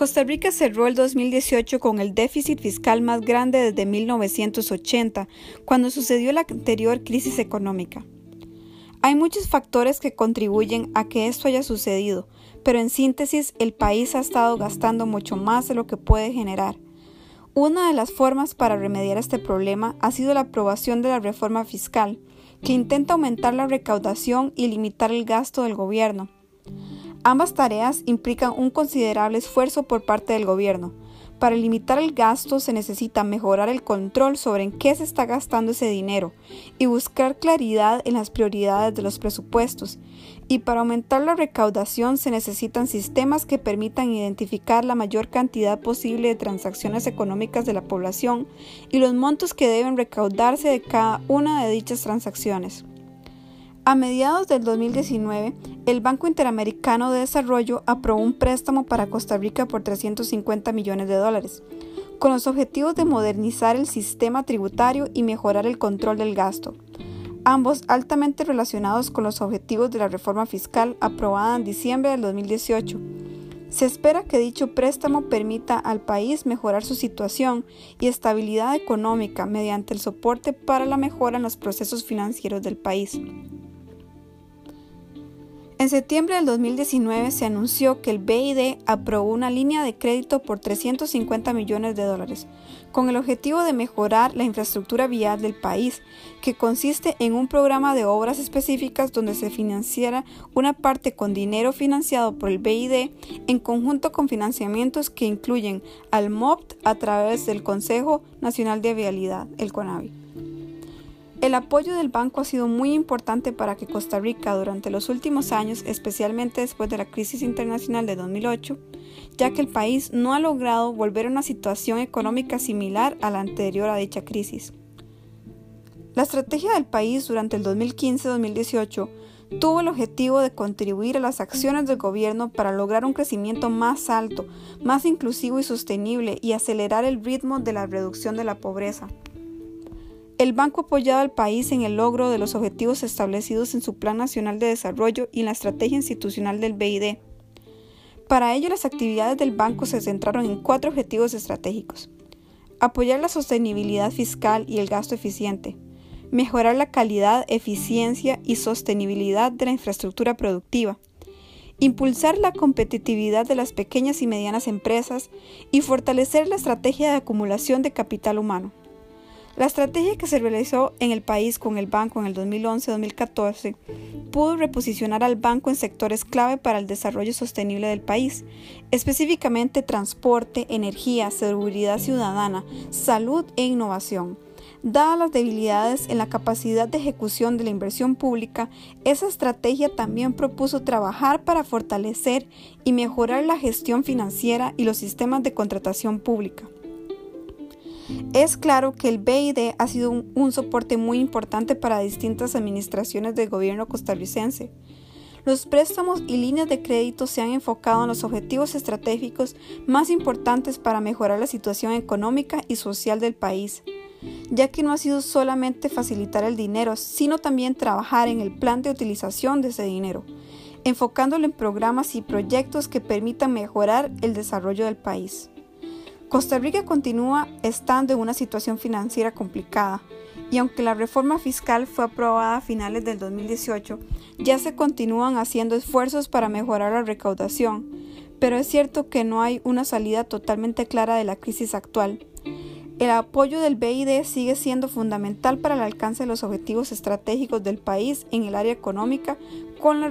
Costa Rica cerró el 2018 con el déficit fiscal más grande desde 1980, cuando sucedió la anterior crisis económica. Hay muchos factores que contribuyen a que esto haya sucedido, pero en síntesis el país ha estado gastando mucho más de lo que puede generar. Una de las formas para remediar este problema ha sido la aprobación de la reforma fiscal, que intenta aumentar la recaudación y limitar el gasto del gobierno. Ambas tareas implican un considerable esfuerzo por parte del gobierno. Para limitar el gasto se necesita mejorar el control sobre en qué se está gastando ese dinero y buscar claridad en las prioridades de los presupuestos. Y para aumentar la recaudación se necesitan sistemas que permitan identificar la mayor cantidad posible de transacciones económicas de la población y los montos que deben recaudarse de cada una de dichas transacciones. A mediados del 2019, el Banco Interamericano de Desarrollo aprobó un préstamo para Costa Rica por 350 millones de dólares, con los objetivos de modernizar el sistema tributario y mejorar el control del gasto, ambos altamente relacionados con los objetivos de la reforma fiscal aprobada en diciembre del 2018. Se espera que dicho préstamo permita al país mejorar su situación y estabilidad económica mediante el soporte para la mejora en los procesos financieros del país. En septiembre del 2019 se anunció que el BID aprobó una línea de crédito por 350 millones de dólares, con el objetivo de mejorar la infraestructura vial del país, que consiste en un programa de obras específicas donde se financiara una parte con dinero financiado por el BID en conjunto con financiamientos que incluyen al MOPT a través del Consejo Nacional de Vialidad, el CONAVI. El apoyo del banco ha sido muy importante para que Costa Rica durante los últimos años, especialmente después de la crisis internacional de 2008, ya que el país no ha logrado volver a una situación económica similar a la anterior a dicha crisis. La estrategia del país durante el 2015-2018 tuvo el objetivo de contribuir a las acciones del gobierno para lograr un crecimiento más alto, más inclusivo y sostenible y acelerar el ritmo de la reducción de la pobreza. El banco ha apoyado al país en el logro de los objetivos establecidos en su Plan Nacional de Desarrollo y en la estrategia institucional del BID. Para ello, las actividades del banco se centraron en cuatro objetivos estratégicos. Apoyar la sostenibilidad fiscal y el gasto eficiente. Mejorar la calidad, eficiencia y sostenibilidad de la infraestructura productiva. Impulsar la competitividad de las pequeñas y medianas empresas y fortalecer la estrategia de acumulación de capital humano. La estrategia que se realizó en el país con el banco en el 2011-2014 pudo reposicionar al banco en sectores clave para el desarrollo sostenible del país, específicamente transporte, energía, seguridad ciudadana, salud e innovación. Dadas las debilidades en la capacidad de ejecución de la inversión pública, esa estrategia también propuso trabajar para fortalecer y mejorar la gestión financiera y los sistemas de contratación pública. Es claro que el BID ha sido un, soporte muy importante para distintas administraciones del gobierno costarricense. Los préstamos y líneas de crédito se han enfocado en los objetivos estratégicos más importantes para mejorar la situación económica y social del país, ya que no ha sido solamente facilitar el dinero, sino también trabajar en el plan de utilización de ese dinero, enfocándolo en programas y proyectos que permitan mejorar el desarrollo del país. Costa Rica continúa estando en una situación financiera complicada y aunque la reforma fiscal fue aprobada a finales del 2018, ya se continúan haciendo esfuerzos para mejorar la recaudación, pero es cierto que no hay una salida totalmente clara de la crisis actual. El apoyo del BID sigue siendo fundamental para el alcance de los objetivos estratégicos del país en el área económica con la